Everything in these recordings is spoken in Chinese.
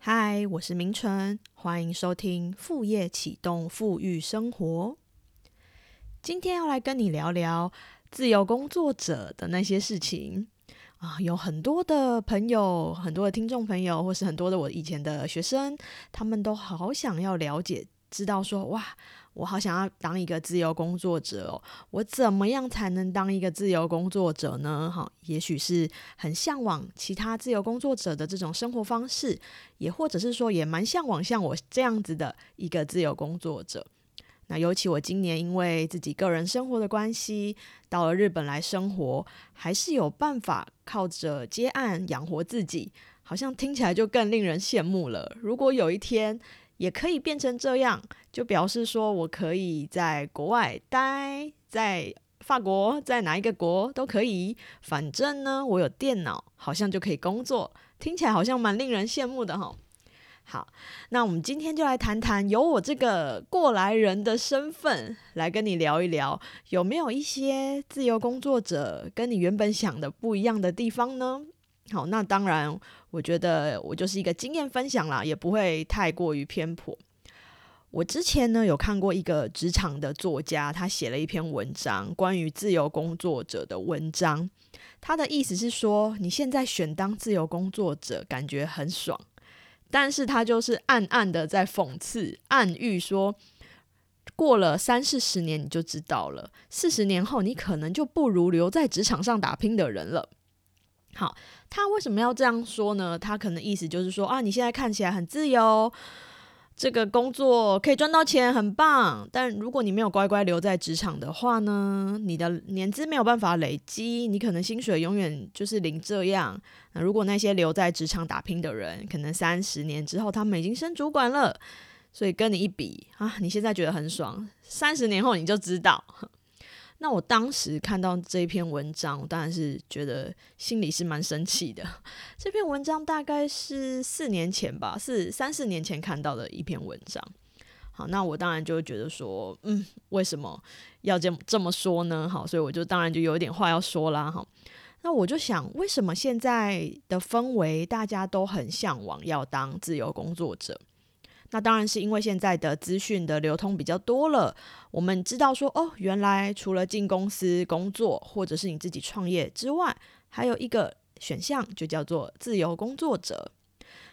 嗨，我是明纯，欢迎收听副业启动富裕生活。今天要来跟你聊聊自由工作者的那些事情啊，有很多的朋友，很多的听众朋友，或是很多的我以前的学生，他们都好想要了解，知道说哇。我好想要当一个自由工作者哦，我怎么样才能当一个自由工作者呢？哈，也许是很向往其他自由工作者的这种生活方式，也或者是说也蛮向往像我这样子的一个自由工作者。那尤其我今年因为自己个人生活的关系，到了日本来生活，还是有办法靠着接案养活自己，好像听起来就更令人羡慕了。如果有一天，也可以变成这样，就表示说我可以在国外待，在法国，在哪一个国都可以。反正呢，我有电脑，好像就可以工作。听起来好像蛮令人羡慕的哈。好，那我们今天就来谈谈，由我这个过来人的身份来跟你聊一聊，有没有一些自由工作者跟你原本想的不一样的地方呢？好，那当然，我觉得我就是一个经验分享啦，也不会太过于偏颇。我之前呢有看过一个职场的作家，他写了一篇文章，关于自由工作者的文章。他的意思是说，你现在选当自由工作者，感觉很爽，但是他就是暗暗的在讽刺、暗喻说，过了三四十年，你就知道了，四十年后，你可能就不如留在职场上打拼的人了。好，他为什么要这样说呢？他可能意思就是说啊，你现在看起来很自由，这个工作可以赚到钱，很棒。但如果你没有乖乖留在职场的话呢，你的年资没有办法累积，你可能薪水永远就是零这样。那如果那些留在职场打拼的人，可能三十年之后他们已经升主管了，所以跟你一比啊，你现在觉得很爽，三十年后你就知道。那我当时看到这篇文章，当然是觉得心里是蛮生气的。这篇文章大概是四年前吧，是三四年前看到的一篇文章。好，那我当然就觉得说，嗯，为什么要这这么说呢？好，所以我就当然就有点话要说啦。哈，那我就想，为什么现在的氛围大家都很向往要当自由工作者？那当然是因为现在的资讯的流通比较多了，我们知道说哦，原来除了进公司工作或者是你自己创业之外，还有一个选项就叫做自由工作者。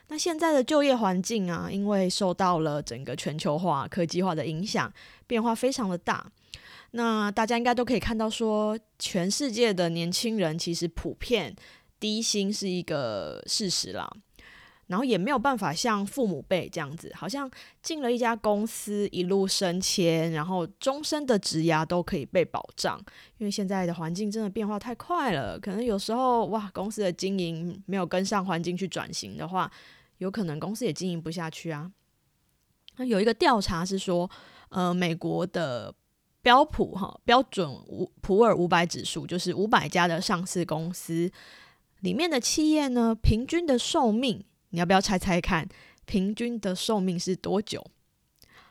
那现在的就业环境啊，因为受到了整个全球化、科技化的影响，变化非常的大。那大家应该都可以看到说，全世界的年轻人其实普遍低薪是一个事实啦。然后也没有办法像父母辈这样子，好像进了一家公司一路升迁，然后终身的职涯都可以被保障。因为现在的环境真的变化太快了，可能有时候哇，公司的经营没有跟上环境去转型的话，有可能公司也经营不下去啊。那有一个调查是说，呃，美国的标普哈标准五普尔五百指数，就是五百家的上市公司里面的企业呢，平均的寿命。你要不要猜猜看，平均的寿命是多久？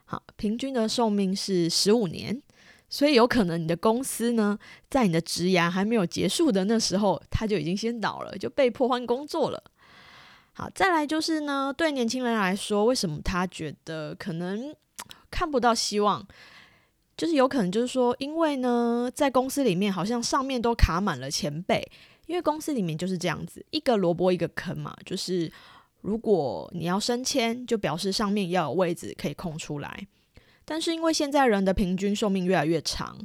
好，平均的寿命是十五年，所以有可能你的公司呢，在你的职涯还没有结束的那时候，他就已经先倒了，就被迫换工作了。好，再来就是呢，对年轻人来说，为什么他觉得可能看不到希望？就是有可能就是说，因为呢，在公司里面好像上面都卡满了前辈，因为公司里面就是这样子，一个萝卜一个坑嘛，就是。如果你要升迁，就表示上面要有位置可以空出来。但是因为现在人的平均寿命越来越长，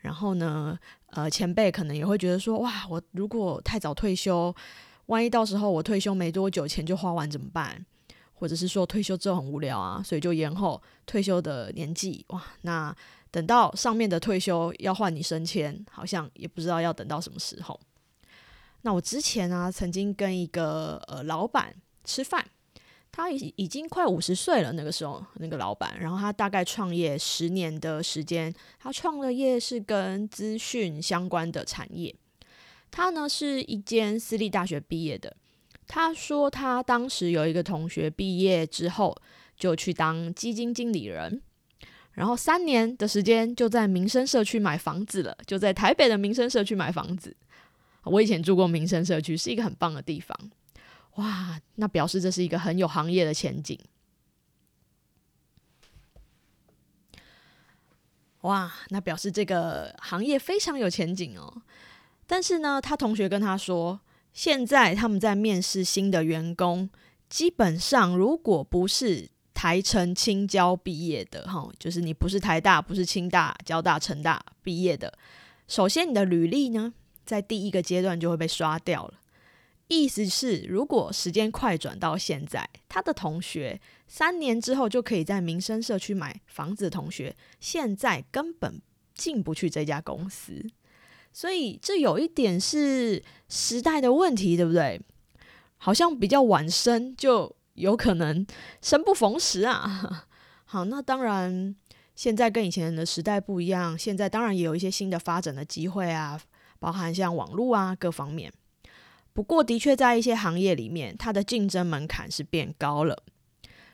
然后呢，呃，前辈可能也会觉得说，哇，我如果太早退休，万一到时候我退休没多久钱就花完怎么办？或者是说退休之后很无聊啊，所以就延后退休的年纪。哇，那等到上面的退休要换你升迁，好像也不知道要等到什么时候。那我之前啊，曾经跟一个呃老板。吃饭，他已已经快五十岁了。那个时候，那个老板，然后他大概创业十年的时间，他创的业是跟资讯相关的产业。他呢是一间私立大学毕业的。他说他当时有一个同学毕业之后就去当基金经理人，然后三年的时间就在民生社区买房子了，就在台北的民生社区买房子。我以前住过民生社区，是一个很棒的地方。哇，那表示这是一个很有行业的前景。哇，那表示这个行业非常有前景哦。但是呢，他同学跟他说，现在他们在面试新的员工，基本上如果不是台城青交毕业的，哈，就是你不是台大、不是清大、交大、成大毕业的，首先你的履历呢，在第一个阶段就会被刷掉了。意思是，如果时间快转到现在，他的同学三年之后就可以在民生社区买房子同学，现在根本进不去这家公司，所以这有一点是时代的问题，对不对？好像比较晚生，就有可能生不逢时啊。好，那当然，现在跟以前的时代不一样，现在当然也有一些新的发展的机会啊，包含像网络啊各方面。不过，的确在一些行业里面，它的竞争门槛是变高了。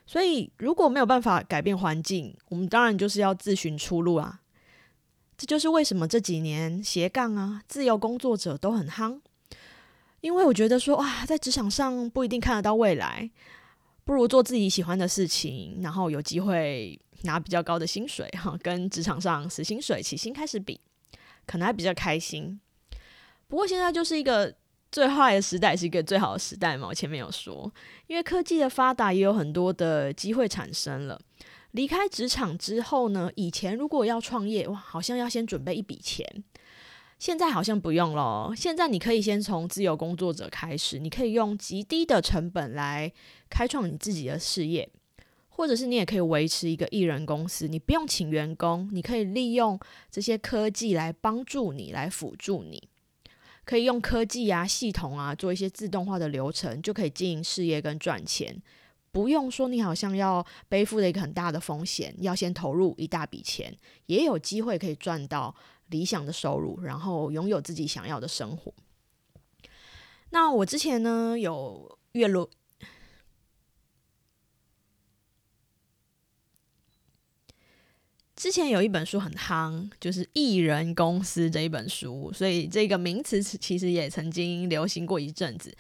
所以，如果没有办法改变环境，我们当然就是要自寻出路啊。这就是为什么这几年斜杠啊、自由工作者都很夯。因为我觉得说，哇，在职场上不一定看得到未来，不如做自己喜欢的事情，然后有机会拿比较高的薪水哈，跟职场上死薪水起薪开始比，可能还比较开心。不过现在就是一个。最坏的时代是一个最好的时代嘛？我前面有说，因为科技的发达，也有很多的机会产生了。离开职场之后呢，以前如果要创业，哇，好像要先准备一笔钱，现在好像不用了。现在你可以先从自由工作者开始，你可以用极低的成本来开创你自己的事业，或者是你也可以维持一个艺人公司，你不用请员工，你可以利用这些科技来帮助你，来辅助你。可以用科技啊、系统啊做一些自动化的流程，就可以经营事业跟赚钱，不用说你好像要背负的一个很大的风险，要先投入一大笔钱，也有机会可以赚到理想的收入，然后拥有自己想要的生活。那我之前呢有月入。之前有一本书很夯，就是《艺人公司》这一本书，所以这个名词其实也曾经流行过一阵子。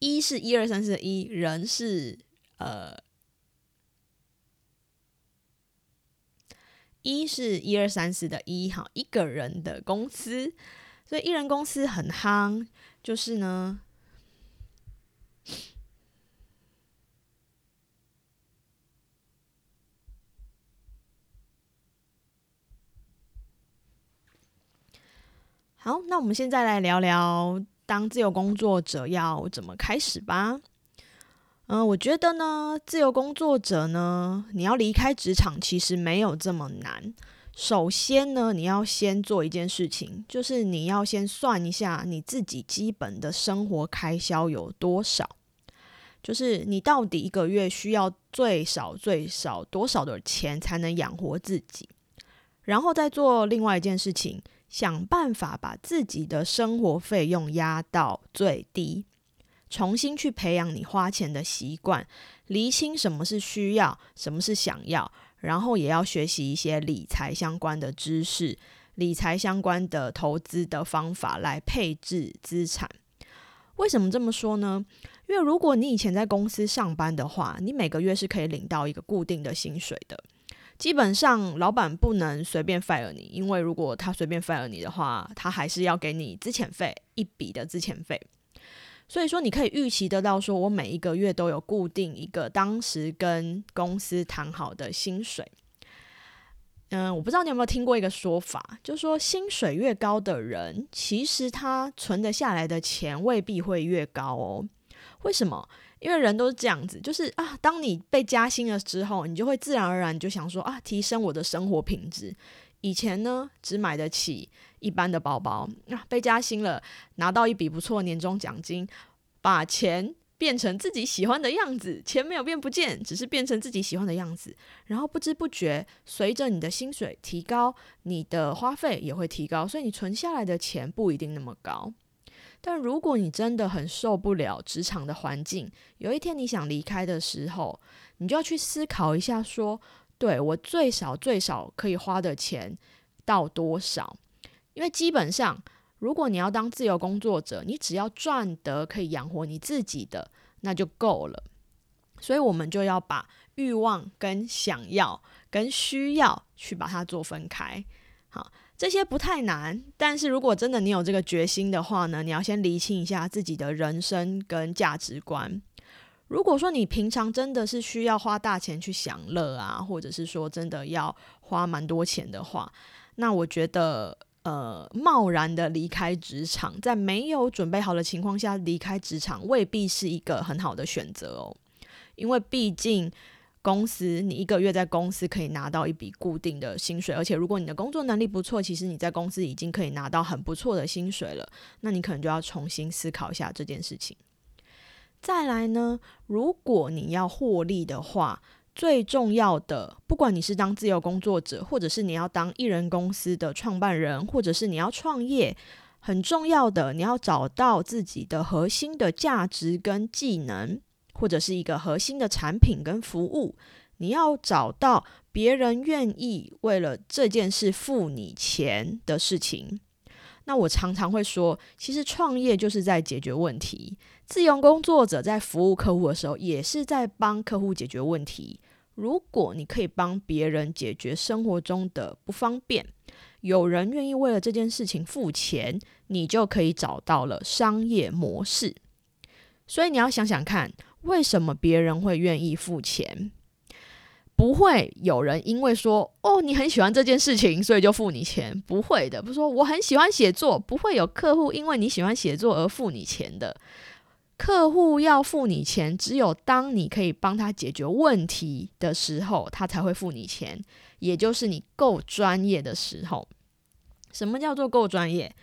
一是一二三四的一，人是呃，一是一二三四的一，哈，一个人的公司，所以艺人公司很夯，就是呢。好，那我们现在来聊聊当自由工作者要怎么开始吧。嗯，我觉得呢，自由工作者呢，你要离开职场其实没有这么难。首先呢，你要先做一件事情，就是你要先算一下你自己基本的生活开销有多少，就是你到底一个月需要最少最少多少的钱才能养活自己，然后再做另外一件事情。想办法把自己的生活费用压到最低，重新去培养你花钱的习惯，厘清什么是需要，什么是想要，然后也要学习一些理财相关的知识，理财相关的投资的方法来配置资产。为什么这么说呢？因为如果你以前在公司上班的话，你每个月是可以领到一个固定的薪水的。基本上，老板不能随便 fire 你，因为如果他随便 fire 你的话，他还是要给你资遣费一笔的资遣费。所以说，你可以预期得到，说我每一个月都有固定一个当时跟公司谈好的薪水。嗯，我不知道你有没有听过一个说法，就是说薪水越高的人，其实他存得下来的钱未必会越高哦。为什么？因为人都是这样子，就是啊，当你被加薪了之后，你就会自然而然就想说啊，提升我的生活品质。以前呢，只买得起一般的包包，啊，被加薪了，拿到一笔不错年终奖金，把钱变成自己喜欢的样子，钱没有变不见，只是变成自己喜欢的样子。然后不知不觉，随着你的薪水提高，你的花费也会提高，所以你存下来的钱不一定那么高。但如果你真的很受不了职场的环境，有一天你想离开的时候，你就要去思考一下，说，对我最少最少可以花的钱到多少？因为基本上，如果你要当自由工作者，你只要赚得可以养活你自己的，那就够了。所以我们就要把欲望跟想要跟需要去把它做分开。好，这些不太难，但是如果真的你有这个决心的话呢，你要先厘清一下自己的人生跟价值观。如果说你平常真的是需要花大钱去享乐啊，或者是说真的要花蛮多钱的话，那我觉得呃，贸然的离开职场，在没有准备好的情况下离开职场，未必是一个很好的选择哦。因为毕竟公司，你一个月在公司可以拿到一笔固定的薪水，而且如果你的工作能力不错，其实你在公司已经可以拿到很不错的薪水了。那你可能就要重新思考一下这件事情。再来呢，如果你要获利的话，最重要的，不管你是当自由工作者，或者是你要当艺人公司的创办人，或者是你要创业，很重要的，你要找到自己的核心的价值跟技能。或者是一个核心的产品跟服务，你要找到别人愿意为了这件事付你钱的事情。那我常常会说，其实创业就是在解决问题，自由工作者在服务客户的时候，也是在帮客户解决问题。如果你可以帮别人解决生活中的不方便，有人愿意为了这件事情付钱，你就可以找到了商业模式。所以你要想想看。为什么别人会愿意付钱？不会有人因为说哦你很喜欢这件事情，所以就付你钱。不会的，不是说我很喜欢写作，不会有客户因为你喜欢写作而付你钱的。客户要付你钱，只有当你可以帮他解决问题的时候，他才会付你钱，也就是你够专业的时候。什么叫做够专业？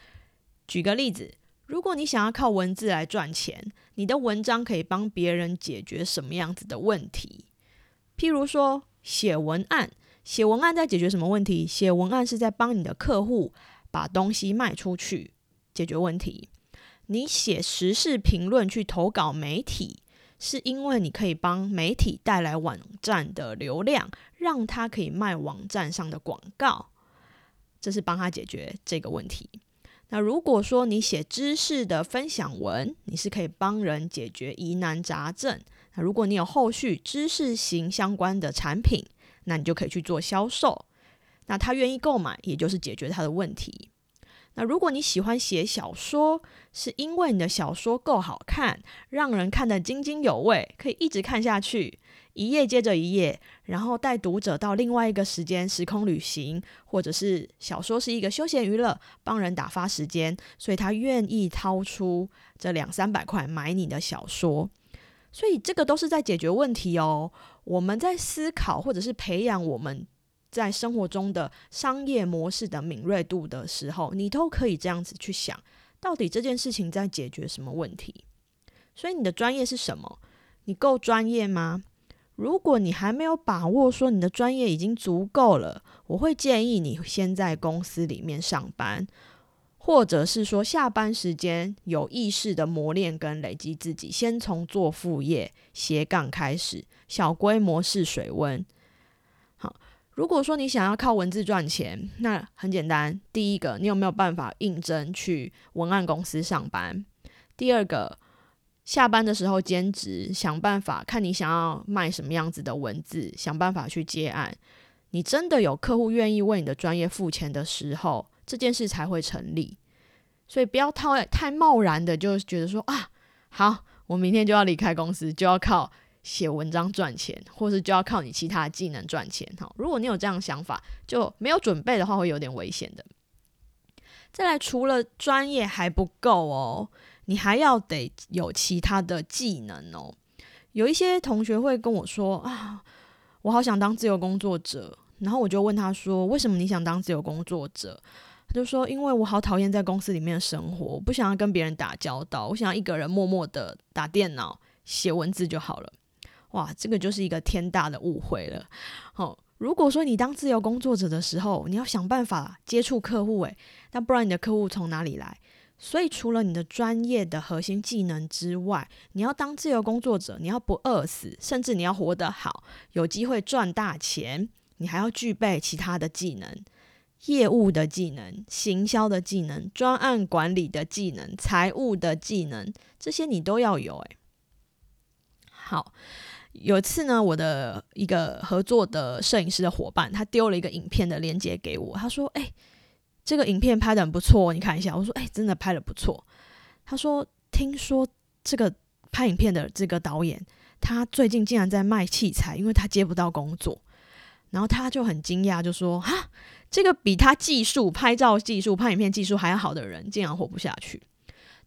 举个例子。如果你想要靠文字来赚钱，你的文章可以帮别人解决什么样子的问题？譬如说写文案，写文案在解决什么问题？写文案是在帮你的客户把东西卖出去，解决问题。你写时事评论去投稿媒体，是因为你可以帮媒体带来网站的流量，让他可以卖网站上的广告，这是帮他解决这个问题。那如果说你写知识的分享文，你是可以帮人解决疑难杂症。那如果你有后续知识型相关的产品，那你就可以去做销售。那他愿意购买，也就是解决他的问题。那如果你喜欢写小说，是因为你的小说够好看，让人看得津津有味，可以一直看下去。一页接着一页，然后带读者到另外一个时间时空旅行，或者是小说是一个休闲娱乐，帮人打发时间，所以他愿意掏出这两三百块买你的小说，所以这个都是在解决问题哦。我们在思考或者是培养我们在生活中的商业模式的敏锐度的时候，你都可以这样子去想，到底这件事情在解决什么问题？所以你的专业是什么？你够专业吗？如果你还没有把握说你的专业已经足够了，我会建议你先在公司里面上班，或者是说下班时间有意识的磨练跟累积自己，先从做副业斜杠开始，小规模试水温。如果说你想要靠文字赚钱，那很简单，第一个，你有没有办法应征去文案公司上班？第二个。下班的时候兼职，想办法看你想要卖什么样子的文字，想办法去接案。你真的有客户愿意为你的专业付钱的时候，这件事才会成立。所以不要太太贸然的就觉得说啊，好，我明天就要离开公司，就要靠写文章赚钱，或是就要靠你其他技能赚钱。哈，如果你有这样想法，就没有准备的话，会有点危险的。再来，除了专业还不够哦。你还要得有其他的技能哦。有一些同学会跟我说啊，我好想当自由工作者。然后我就问他说，为什么你想当自由工作者？他就说，因为我好讨厌在公司里面的生活，我不想要跟别人打交道，我想要一个人默默的打电脑写文字就好了。哇，这个就是一个天大的误会了。好，如果说你当自由工作者的时候，你要想办法接触客户，诶，那不然你的客户从哪里来？所以，除了你的专业的核心技能之外，你要当自由工作者，你要不饿死，甚至你要活得好，有机会赚大钱，你还要具备其他的技能：业务的技能、行销的技能、专案管理的技能、财务的技能，这些你都要有。诶，好，有一次呢，我的一个合作的摄影师的伙伴，他丢了一个影片的链接给我，他说：“哎，这个影片拍的很不错，你看一下。”我说：“哎，真的拍的不错。”他说：“听说这个拍影片的这个导演，他最近竟然在卖器材，因为他接不到工作。”然后他就很惊讶，就说：“哈，这个比他技术、拍照技术、拍影片技术还要好的人，竟然活不下去。”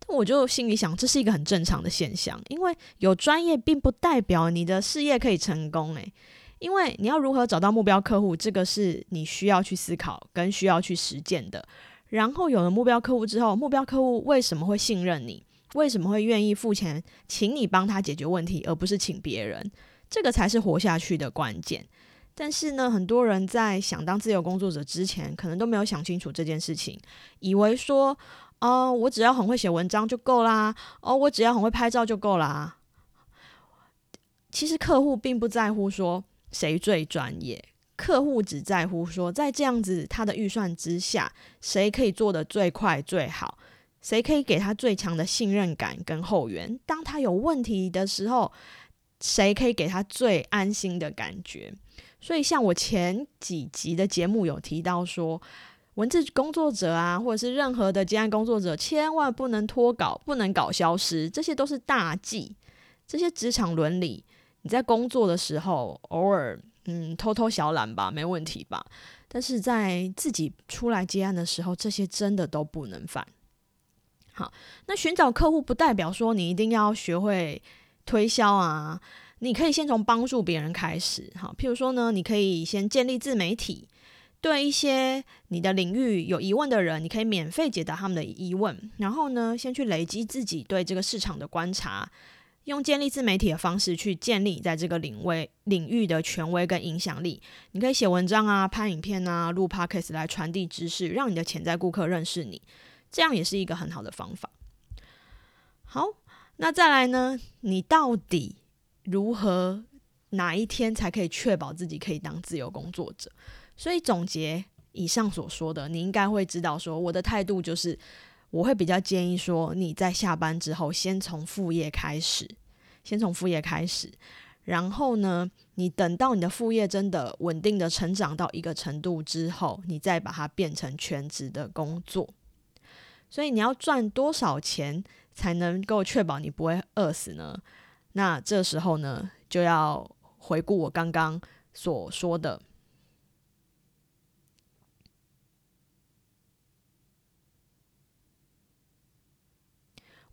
但我就心里想，这是一个很正常的现象，因为有专业并不代表你的事业可以成功。诶，因为你要如何找到目标客户，这个是你需要去思考跟需要去实践的。然后有了目标客户之后，目标客户为什么会信任你？为什么会愿意付钱请你帮他解决问题，而不是请别人？这个才是活下去的关键。但是呢，很多人在想当自由工作者之前，可能都没有想清楚这件事情，以为说。哦，我只要很会写文章就够啦。哦，我只要很会拍照就够啦。其实客户并不在乎说谁最专业，客户只在乎说在这样子他的预算之下，谁可以做的最快最好，谁可以给他最强的信任感跟后援。当他有问题的时候，谁可以给他最安心的感觉。所以，像我前几集的节目有提到说。文字工作者啊，或者是任何的接案工作者，千万不能脱稿，不能搞消失，这些都是大忌。这些职场伦理，你在工作的时候偶尔嗯偷偷小懒吧，没问题吧？但是在自己出来接案的时候，这些真的都不能犯。好，那寻找客户不代表说你一定要学会推销啊，你可以先从帮助别人开始。好，譬如说呢，你可以先建立自媒体。对一些你的领域有疑问的人，你可以免费解答他们的疑问。然后呢，先去累积自己对这个市场的观察，用建立自媒体的方式去建立你在这个领位领域的权威跟影响力。你可以写文章啊，拍影片啊，录 podcast 来传递知识，让你的潜在顾客认识你。这样也是一个很好的方法。好，那再来呢？你到底如何哪一天才可以确保自己可以当自由工作者？所以总结以上所说的，你应该会知道，说我的态度就是，我会比较建议说，你在下班之后，先从副业开始，先从副业开始，然后呢，你等到你的副业真的稳定的成长到一个程度之后，你再把它变成全职的工作。所以你要赚多少钱才能够确保你不会饿死呢？那这时候呢，就要回顾我刚刚所说的。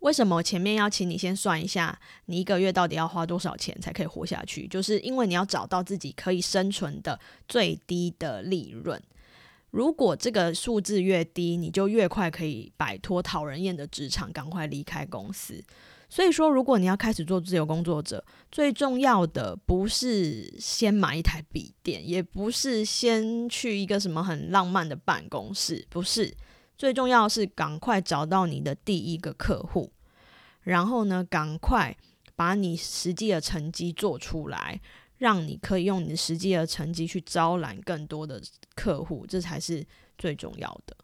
为什么前面要请你先算一下，你一个月到底要花多少钱才可以活下去？就是因为你要找到自己可以生存的最低的利润。如果这个数字越低，你就越快可以摆脱讨人厌的职场，赶快离开公司。所以说，如果你要开始做自由工作者，最重要的不是先买一台笔电，也不是先去一个什么很浪漫的办公室，不是。最重要是赶快找到你的第一个客户。然后呢，赶快把你实际的成绩做出来，让你可以用你的实际的成绩去招揽更多的客户，这才是最重要的。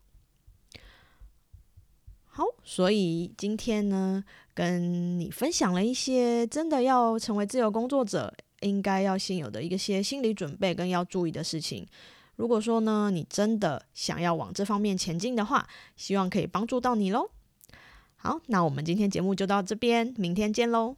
好，所以今天呢，跟你分享了一些真的要成为自由工作者应该要先有的一些心理准备跟要注意的事情。如果说呢，你真的想要往这方面前进的话，希望可以帮助到你喽。好，那我们今天节目就到这边，明天见喽。